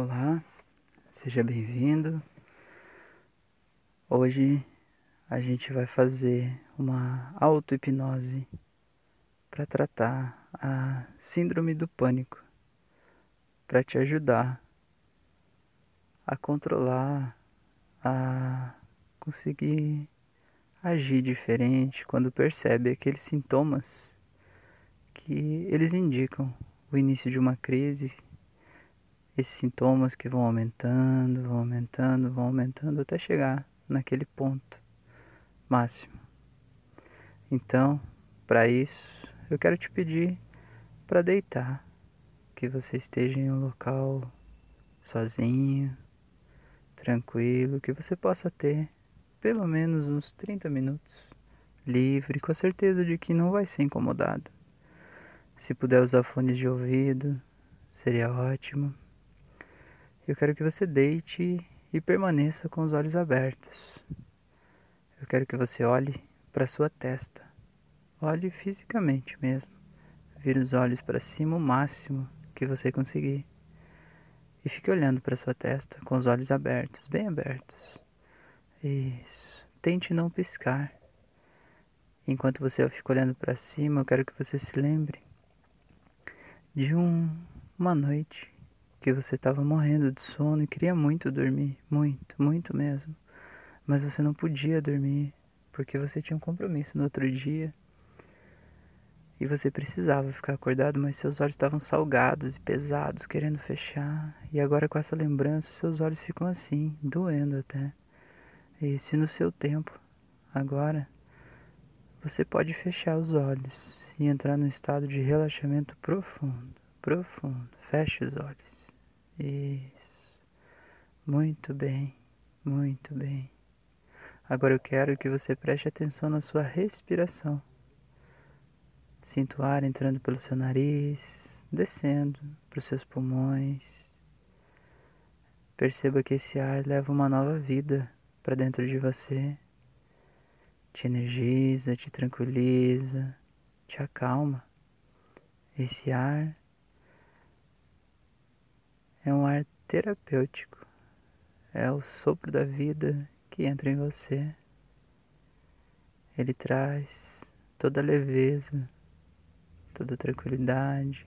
Olá, seja bem-vindo. Hoje a gente vai fazer uma auto-hipnose para tratar a síndrome do pânico, para te ajudar a controlar, a conseguir agir diferente quando percebe aqueles sintomas que eles indicam o início de uma crise esses sintomas que vão aumentando, vão aumentando, vão aumentando até chegar naquele ponto máximo. Então, para isso, eu quero te pedir para deitar, que você esteja em um local sozinho, tranquilo, que você possa ter pelo menos uns 30 minutos livre, com a certeza de que não vai ser incomodado. Se puder usar fones de ouvido, seria ótimo. Eu quero que você deite e permaneça com os olhos abertos. Eu quero que você olhe para sua testa. Olhe fisicamente mesmo. Vire os olhos para cima o máximo que você conseguir. E fique olhando para sua testa com os olhos abertos, bem abertos. Isso. Tente não piscar. Enquanto você fica olhando para cima, eu quero que você se lembre de um, uma noite que você estava morrendo de sono e queria muito dormir, muito, muito mesmo. Mas você não podia dormir porque você tinha um compromisso no outro dia. E você precisava ficar acordado, mas seus olhos estavam salgados e pesados, querendo fechar. E agora com essa lembrança, seus olhos ficam assim, doendo até. E se no seu tempo, agora, você pode fechar os olhos e entrar num estado de relaxamento profundo, profundo. Feche os olhos. Isso. Muito bem, muito bem. Agora eu quero que você preste atenção na sua respiração. Sinta o ar entrando pelo seu nariz, descendo para os seus pulmões. Perceba que esse ar leva uma nova vida para dentro de você. Te energiza, te tranquiliza, te acalma. Esse ar é um ar terapêutico. É o sopro da vida que entra em você. Ele traz toda a leveza, toda a tranquilidade,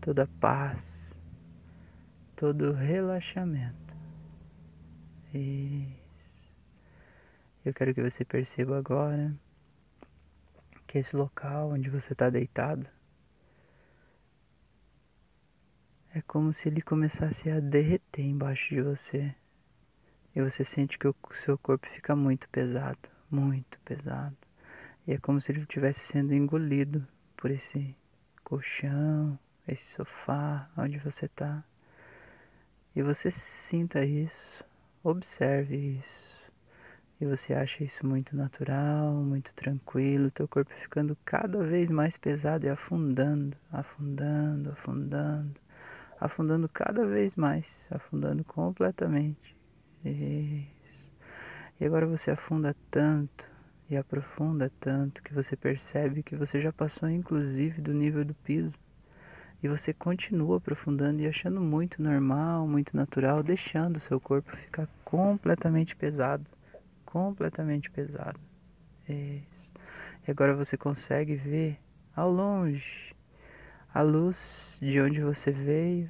toda a paz, todo o relaxamento. Isso. Eu quero que você perceba agora que esse local onde você está deitado É como se ele começasse a derreter embaixo de você. E você sente que o seu corpo fica muito pesado, muito pesado. E é como se ele estivesse sendo engolido por esse colchão, esse sofá onde você está. E você sinta isso, observe isso. E você acha isso muito natural, muito tranquilo, teu corpo ficando cada vez mais pesado e afundando, afundando, afundando afundando cada vez mais, afundando completamente. Isso. E agora você afunda tanto e aprofunda tanto que você percebe que você já passou inclusive do nível do piso. E você continua aprofundando e achando muito normal, muito natural, deixando o seu corpo ficar completamente pesado, completamente pesado. Isso. E agora você consegue ver ao longe a luz de onde você veio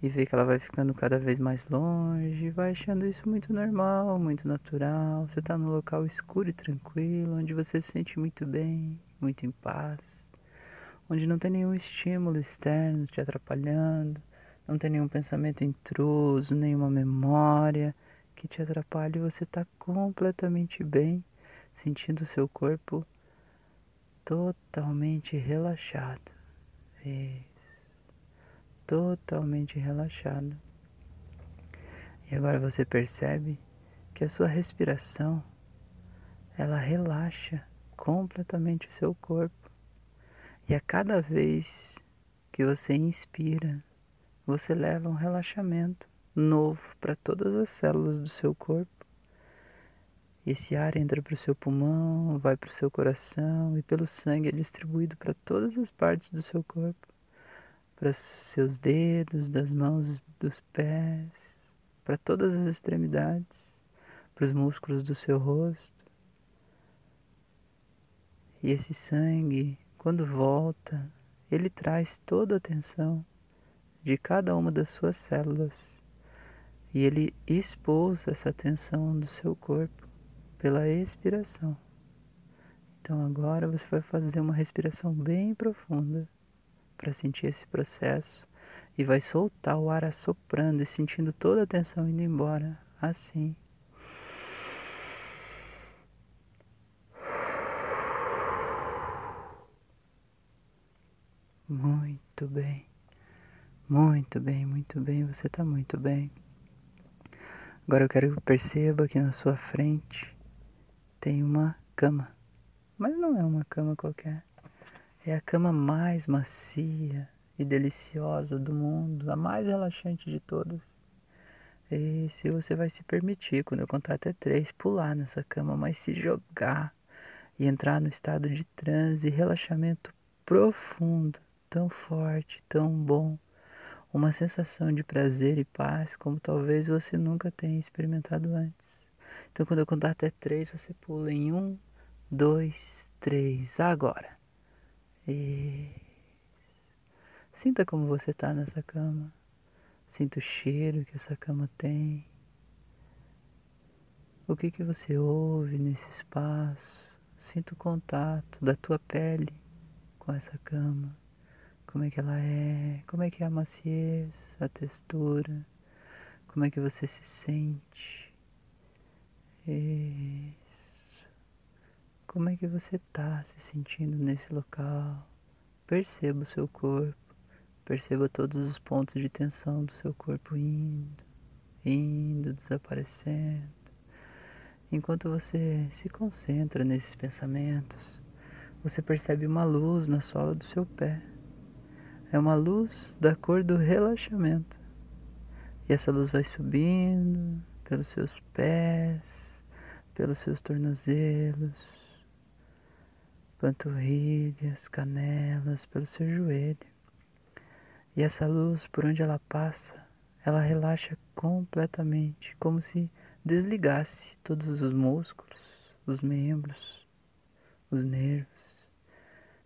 e ver que ela vai ficando cada vez mais longe, vai achando isso muito normal, muito natural. Você está num local escuro e tranquilo, onde você se sente muito bem, muito em paz, onde não tem nenhum estímulo externo te atrapalhando, não tem nenhum pensamento intruso, nenhuma memória que te atrapalhe. Você está completamente bem, sentindo o seu corpo totalmente relaxado. Isso. Totalmente relaxado. E agora você percebe que a sua respiração ela relaxa completamente o seu corpo. E a cada vez que você inspira, você leva um relaxamento novo para todas as células do seu corpo. Esse ar entra para o seu pulmão, vai para o seu coração e pelo sangue é distribuído para todas as partes do seu corpo, para seus dedos, das mãos, dos pés, para todas as extremidades, para os músculos do seu rosto. E esse sangue, quando volta, ele traz toda a atenção de cada uma das suas células e ele expulsa essa tensão do seu corpo pela expiração. Então agora você vai fazer uma respiração bem profunda para sentir esse processo e vai soltar o ar assoprando e sentindo toda a tensão indo embora, assim. Muito bem. Muito bem, muito bem, você está muito bem. Agora eu quero que perceba que na sua frente tem uma cama. Mas não é uma cama qualquer. É a cama mais macia e deliciosa do mundo, a mais relaxante de todas. E se você vai se permitir, quando eu contar até três, pular nessa cama, mas se jogar e entrar no estado de transe relaxamento profundo, tão forte, tão bom uma sensação de prazer e paz como talvez você nunca tenha experimentado antes. Então, quando eu contar até três, você pula em um, dois, três, agora. E sinta como você está nessa cama. Sinta o cheiro que essa cama tem. O que que você ouve nesse espaço? Sinta o contato da tua pele com essa cama como é que ela é, como é que é a maciez, a textura, como é que você se sente. Isso. Como é que você está se sentindo nesse local? Perceba o seu corpo, perceba todos os pontos de tensão do seu corpo indo, indo, desaparecendo. Enquanto você se concentra nesses pensamentos, você percebe uma luz na sola do seu pé é uma luz da cor do relaxamento. E essa luz vai subindo pelos seus pés, pelos seus tornozelos, panturrilhas, canelas, pelo seu joelho. E essa luz, por onde ela passa, ela relaxa completamente, como se desligasse todos os músculos, os membros, os nervos,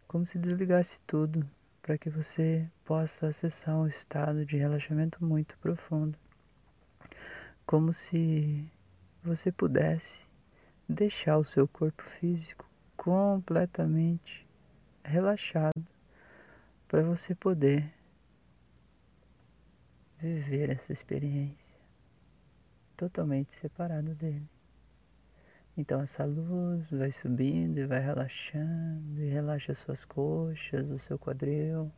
como se desligasse tudo para que você possa acessar um estado de relaxamento muito profundo. Como se você pudesse deixar o seu corpo físico completamente relaxado para você poder viver essa experiência totalmente separado dele. Então essa luz vai subindo e vai relaxando, e relaxa suas coxas, o seu quadril,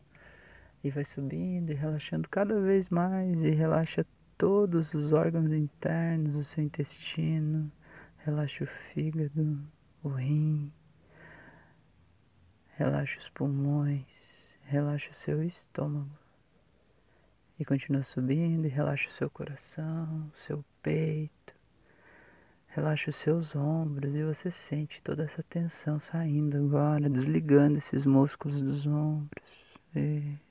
e vai subindo e relaxando cada vez mais, e relaxa todos os órgãos internos, o seu intestino, relaxa o fígado, o rim, relaxa os pulmões, relaxa o seu estômago. E continua subindo e relaxa o seu coração, o seu peito Relaxa os seus ombros e você sente toda essa tensão saindo agora, desligando esses músculos dos ombros. Isso.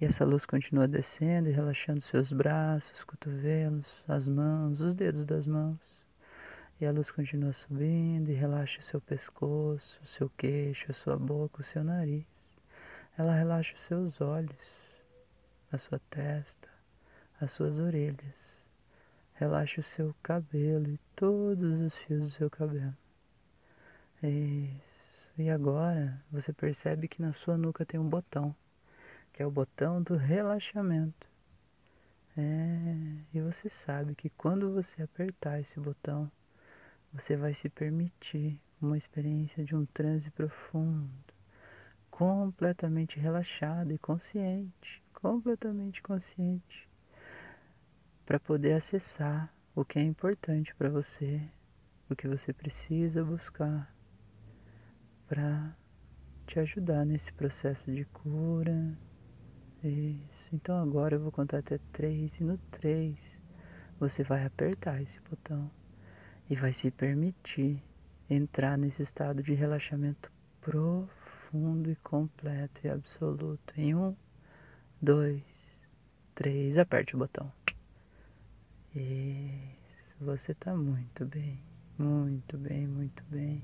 E essa luz continua descendo e relaxando seus braços, cotovelos, as mãos, os dedos das mãos. E a luz continua subindo e relaxa o seu pescoço, o seu queixo, a sua boca, o seu nariz. Ela relaxa os seus olhos, a sua testa, as suas orelhas Relaxe o seu cabelo e todos os fios do seu cabelo. Isso. E agora você percebe que na sua nuca tem um botão, que é o botão do relaxamento. É, e você sabe que quando você apertar esse botão, você vai se permitir uma experiência de um transe profundo, completamente relaxado e consciente, completamente consciente para poder acessar o que é importante para você, o que você precisa buscar para te ajudar nesse processo de cura. Isso. Então agora eu vou contar até três e no três você vai apertar esse botão e vai se permitir entrar nesse estado de relaxamento profundo e completo e absoluto. Em um, dois, três. Aperte o botão. Isso, você está muito bem, muito bem, muito bem,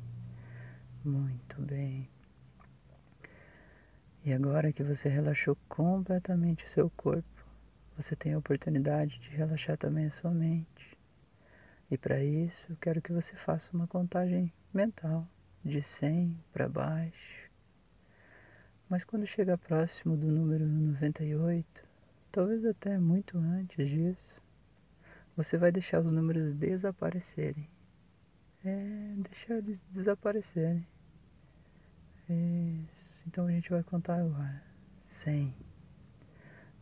muito bem. E agora que você relaxou completamente o seu corpo, você tem a oportunidade de relaxar também a sua mente. E para isso, eu quero que você faça uma contagem mental de 100 para baixo. Mas quando chega próximo do número 98, talvez até muito antes disso, você vai deixar os números desaparecerem. É, deixar eles desaparecerem. Isso. Então a gente vai contar agora. 100,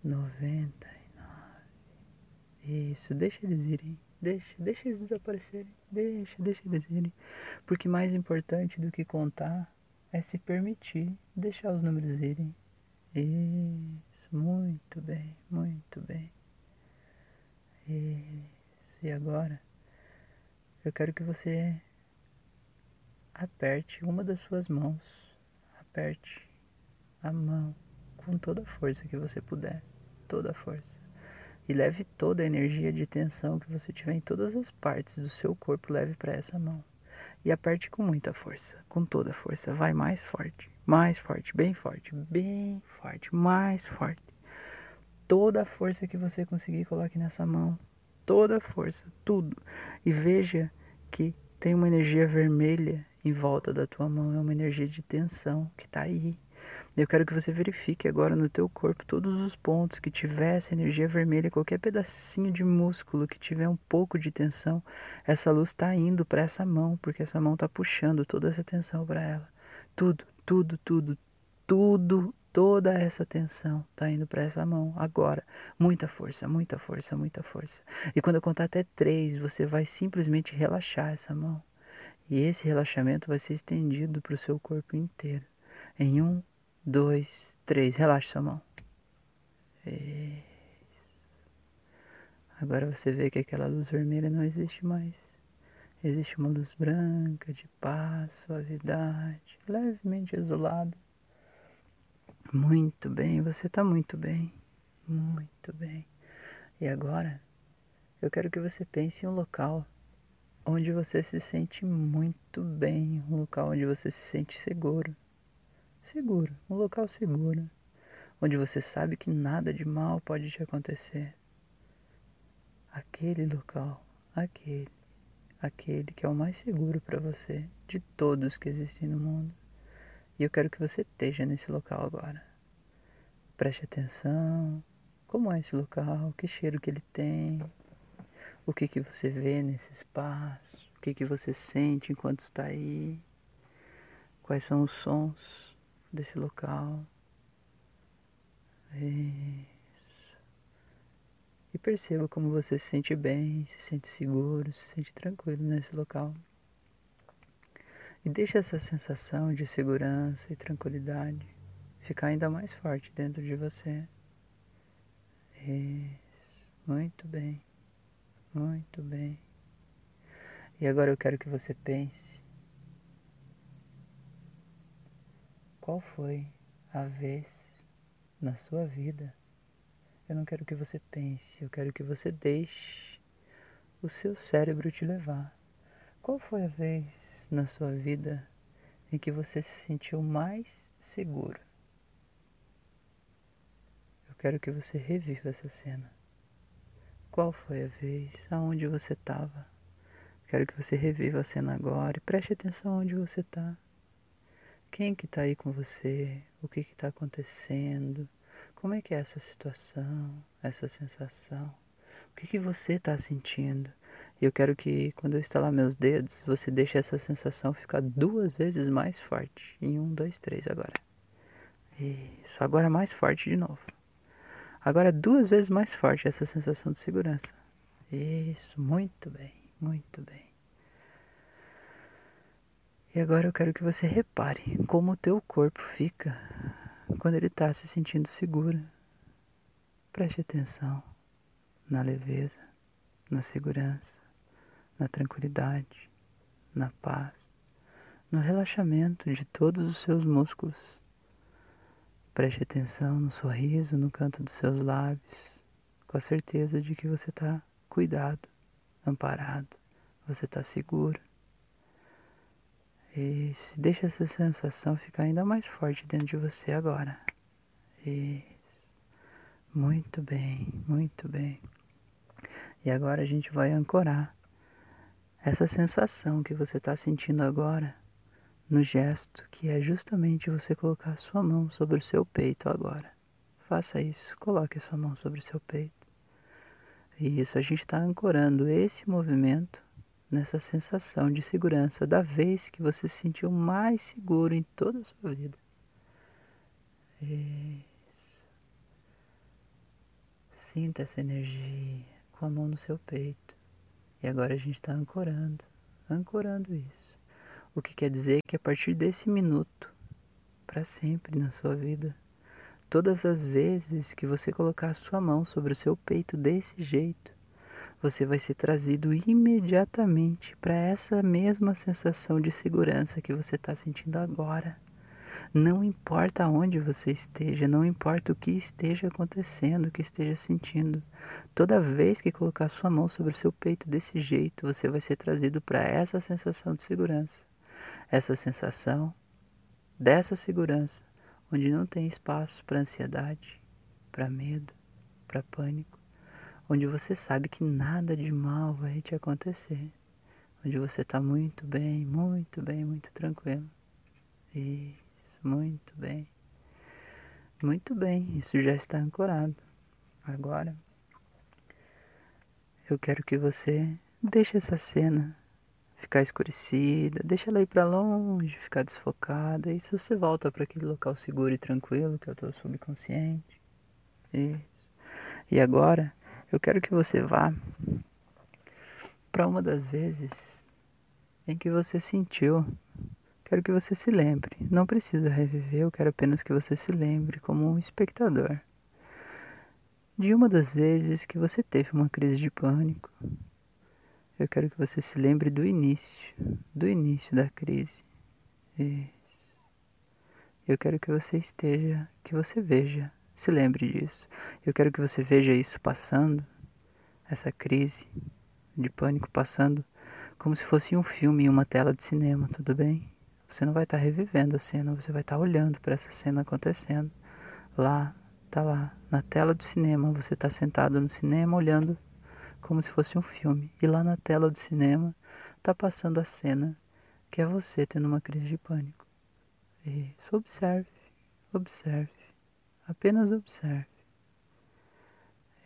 99. Isso, deixa eles irem. Deixa, deixa eles desaparecerem. Deixa, deixa eles irem. Porque mais importante do que contar é se permitir deixar os números irem. Isso, muito bem, muito bem. Isso. E agora eu quero que você aperte uma das suas mãos. Aperte a mão com toda a força que você puder. Toda a força. E leve toda a energia de tensão que você tiver em todas as partes do seu corpo, leve para essa mão. E aperte com muita força, com toda a força. Vai mais forte, mais forte, bem forte, bem forte, mais forte. Toda a força que você conseguir, coloque nessa mão toda a força, tudo. E veja que tem uma energia vermelha em volta da tua mão, é uma energia de tensão que está aí. Eu quero que você verifique agora no teu corpo todos os pontos que tiver essa energia vermelha, qualquer pedacinho de músculo que tiver um pouco de tensão, essa luz está indo para essa mão, porque essa mão está puxando toda essa tensão para ela. Tudo, tudo, tudo, tudo Toda essa tensão está indo para essa mão agora. Muita força, muita força, muita força. E quando eu contar até três, você vai simplesmente relaxar essa mão. E esse relaxamento vai ser estendido para o seu corpo inteiro. Em um, dois, três. Relaxe sua mão. Isso. Agora você vê que aquela luz vermelha não existe mais. Existe uma luz branca de paz, suavidade, levemente azulada muito bem, você está muito bem. Muito bem. E agora, eu quero que você pense em um local onde você se sente muito bem, um local onde você se sente seguro. Seguro, um local seguro, onde você sabe que nada de mal pode te acontecer. Aquele local, aquele, aquele que é o mais seguro para você de todos que existem no mundo. E eu quero que você esteja nesse local agora. Preste atenção. Como é esse local? Que cheiro que ele tem? O que que você vê nesse espaço? O que que você sente enquanto está aí? Quais são os sons desse local? Isso. E perceba como você se sente bem, se sente seguro, se sente tranquilo nesse local. E deixa essa sensação de segurança e tranquilidade ficar ainda mais forte dentro de você. Isso, muito bem, muito bem. E agora eu quero que você pense qual foi a vez na sua vida. Eu não quero que você pense, eu quero que você deixe o seu cérebro te levar. Qual foi a vez na sua vida em que você se sentiu mais seguro. Eu quero que você reviva essa cena. Qual foi a vez? Aonde você estava? Quero que você reviva a cena agora e preste atenção onde você está. Quem que está aí com você? O que está acontecendo? Como é que é essa situação, essa sensação? O que, que você está sentindo? Eu quero que quando eu estalar meus dedos, você deixe essa sensação ficar duas vezes mais forte. Em um, dois, três agora. Isso, agora mais forte de novo. Agora duas vezes mais forte essa sensação de segurança. Isso, muito bem, muito bem. E agora eu quero que você repare como o teu corpo fica quando ele está se sentindo seguro. Preste atenção na leveza, na segurança na tranquilidade, na paz, no relaxamento de todos os seus músculos. Preste atenção no sorriso no canto dos seus lábios, com a certeza de que você está cuidado, amparado, você está seguro. Isso. Deixa essa sensação ficar ainda mais forte dentro de você agora. Isso. Muito bem, muito bem. E agora a gente vai ancorar essa sensação que você está sentindo agora no gesto, que é justamente você colocar a sua mão sobre o seu peito agora. Faça isso, coloque a sua mão sobre o seu peito. Isso a gente está ancorando esse movimento nessa sensação de segurança da vez que você se sentiu mais seguro em toda a sua vida. Isso. Sinta essa energia com a mão no seu peito. E agora a gente está ancorando, ancorando isso. O que quer dizer que a partir desse minuto, para sempre na sua vida, todas as vezes que você colocar a sua mão sobre o seu peito desse jeito, você vai ser trazido imediatamente para essa mesma sensação de segurança que você está sentindo agora. Não importa onde você esteja, não importa o que esteja acontecendo, o que esteja sentindo. Toda vez que colocar sua mão sobre o seu peito desse jeito, você vai ser trazido para essa sensação de segurança essa sensação dessa segurança, onde não tem espaço para ansiedade, para medo, para pânico, onde você sabe que nada de mal vai te acontecer, onde você está muito bem, muito bem, muito tranquilo. Isso, muito bem. Muito bem, isso já está ancorado. Agora, eu quero que você deixe essa cena ficar escurecida, deixa ela ir para longe, ficar desfocada. E se você volta para aquele local seguro e tranquilo, que é o teu subconsciente. Isso. E agora, eu quero que você vá para uma das vezes em que você sentiu. Quero que você se lembre. Não precisa reviver, eu quero apenas que você se lembre como um espectador de uma das vezes que você teve uma crise de pânico, eu quero que você se lembre do início, do início da crise. Isso. Eu quero que você esteja, que você veja, se lembre disso. Eu quero que você veja isso passando, essa crise de pânico passando, como se fosse um filme em uma tela de cinema, tudo bem? Você não vai estar revivendo a cena, você vai estar olhando para essa cena acontecendo. Lá, tá lá, na tela do cinema, você está sentado no cinema olhando como se fosse um filme. E lá na tela do cinema tá passando a cena que é você tendo uma crise de pânico. Isso, observe, observe, apenas observe.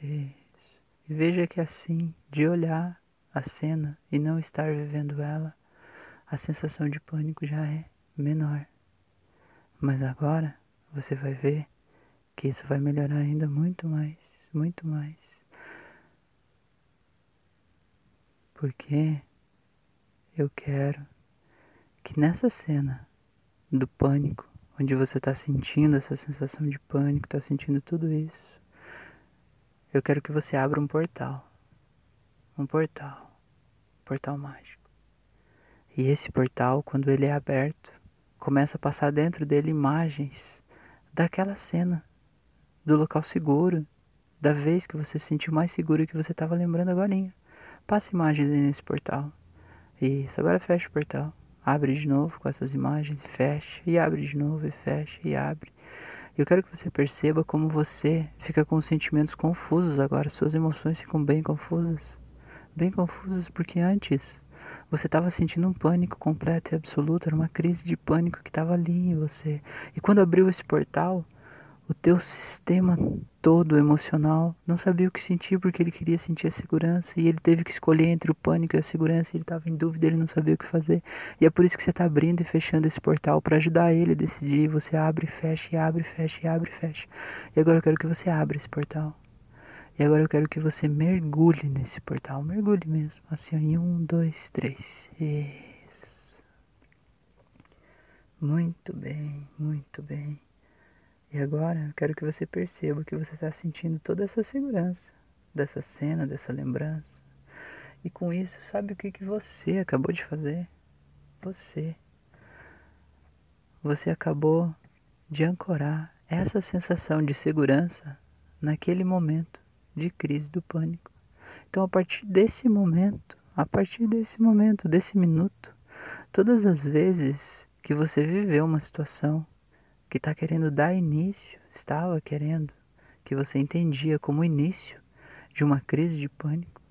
Isso. E veja que assim, de olhar a cena e não estar vivendo ela, a sensação de pânico já é menor. Mas agora você vai ver que isso vai melhorar ainda muito mais, muito mais. Porque eu quero que nessa cena do pânico, onde você está sentindo essa sensação de pânico, está sentindo tudo isso, eu quero que você abra um portal. Um portal. Um portal mágico. E esse portal, quando ele é aberto, começa a passar dentro dele imagens daquela cena, do local seguro, da vez que você se sentiu mais seguro que você estava lembrando agora. Passa imagens aí nesse portal. Isso, agora fecha o portal. Abre de novo com essas imagens, fecha, e abre de novo, e fecha, e abre. Eu quero que você perceba como você fica com sentimentos confusos agora, suas emoções ficam bem confusas. Bem confusas porque antes você estava sentindo um pânico completo e absoluto, era uma crise de pânico que estava ali em você. E quando abriu esse portal, o teu sistema todo emocional não sabia o que sentir porque ele queria sentir a segurança e ele teve que escolher entre o pânico e a segurança. Ele estava em dúvida, ele não sabia o que fazer. E é por isso que você está abrindo e fechando esse portal para ajudar ele a decidir. Você abre, fecha, abre, fecha, e abre, fecha. E agora eu quero que você abra esse portal. E agora eu quero que você mergulhe nesse portal. Mergulhe mesmo. Assim, em um, dois, três. Isso. Muito bem, muito bem. E agora eu quero que você perceba que você está sentindo toda essa segurança dessa cena, dessa lembrança. E com isso, sabe o que, que você acabou de fazer? Você. Você acabou de ancorar essa sensação de segurança naquele momento de crise do pânico. Então, a partir desse momento, a partir desse momento, desse minuto, todas as vezes que você viveu uma situação que está querendo dar início, estava querendo, que você entendia como início de uma crise de pânico,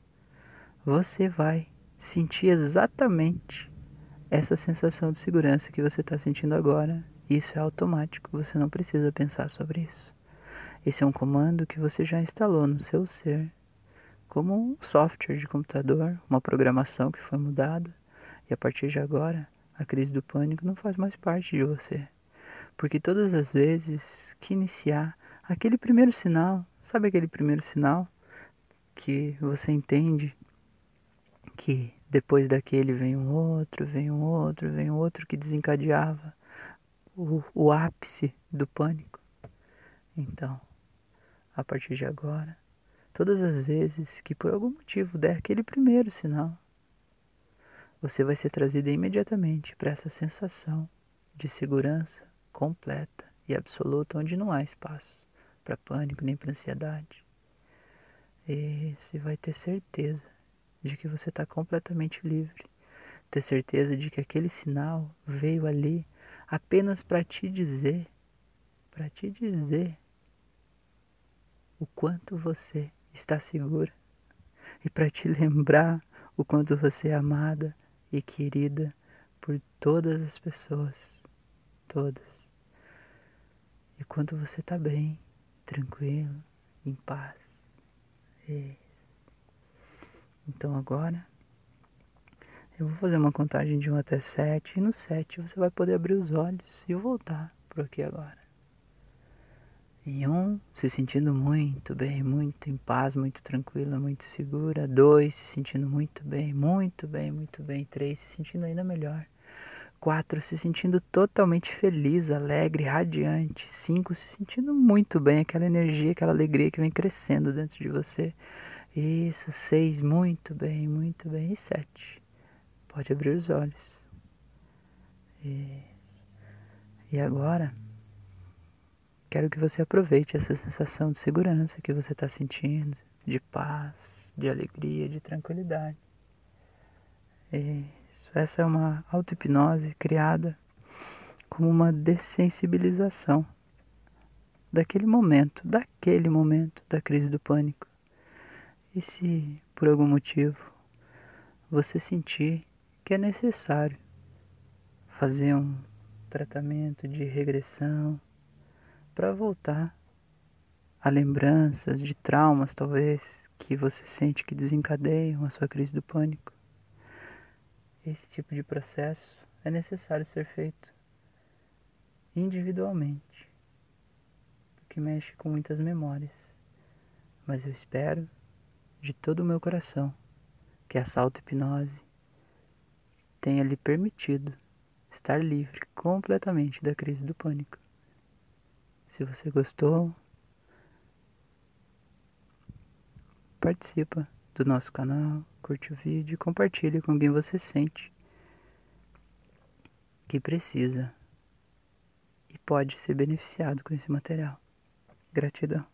você vai sentir exatamente essa sensação de segurança que você está sentindo agora. Isso é automático, você não precisa pensar sobre isso. Esse é um comando que você já instalou no seu ser, como um software de computador, uma programação que foi mudada, e a partir de agora, a crise do pânico não faz mais parte de você. Porque todas as vezes que iniciar aquele primeiro sinal, sabe aquele primeiro sinal que você entende que depois daquele vem um outro, vem um outro, vem um outro que desencadeava o, o ápice do pânico? Então, a partir de agora, todas as vezes que por algum motivo der aquele primeiro sinal, você vai ser trazido imediatamente para essa sensação de segurança completa e absoluta, onde não há espaço para pânico nem para ansiedade. E você vai ter certeza de que você está completamente livre. Ter certeza de que aquele sinal veio ali apenas para te dizer, para te dizer o quanto você está segura e para te lembrar o quanto você é amada e querida por todas as pessoas, todas. E quanto você está bem, tranquilo, em paz. E... Então agora eu vou fazer uma contagem de 1 até 7 e no 7 você vai poder abrir os olhos e voltar por aqui agora. Em um, se sentindo muito bem, muito em paz, muito tranquila, muito segura. Dois, se sentindo muito bem, muito bem, muito bem. Três, se sentindo ainda melhor. Quatro, se sentindo totalmente feliz, alegre, radiante. Cinco, se sentindo muito bem, aquela energia, aquela alegria que vem crescendo dentro de você. Isso, seis, muito bem, muito bem. E sete, pode abrir os olhos. Isso. E agora Quero que você aproveite essa sensação de segurança que você está sentindo, de paz, de alegria, de tranquilidade. Isso. Essa é uma auto-hipnose criada como uma dessensibilização daquele momento, daquele momento da crise do pânico. E se por algum motivo você sentir que é necessário fazer um tratamento de regressão, para voltar a lembranças de traumas, talvez, que você sente que desencadeiam a sua crise do pânico. Esse tipo de processo é necessário ser feito individualmente, porque mexe com muitas memórias. Mas eu espero de todo o meu coração que essa auto-hipnose tenha lhe permitido estar livre completamente da crise do pânico. Se você gostou, participa do nosso canal, curte o vídeo e compartilhe com quem você sente que precisa e pode ser beneficiado com esse material. Gratidão.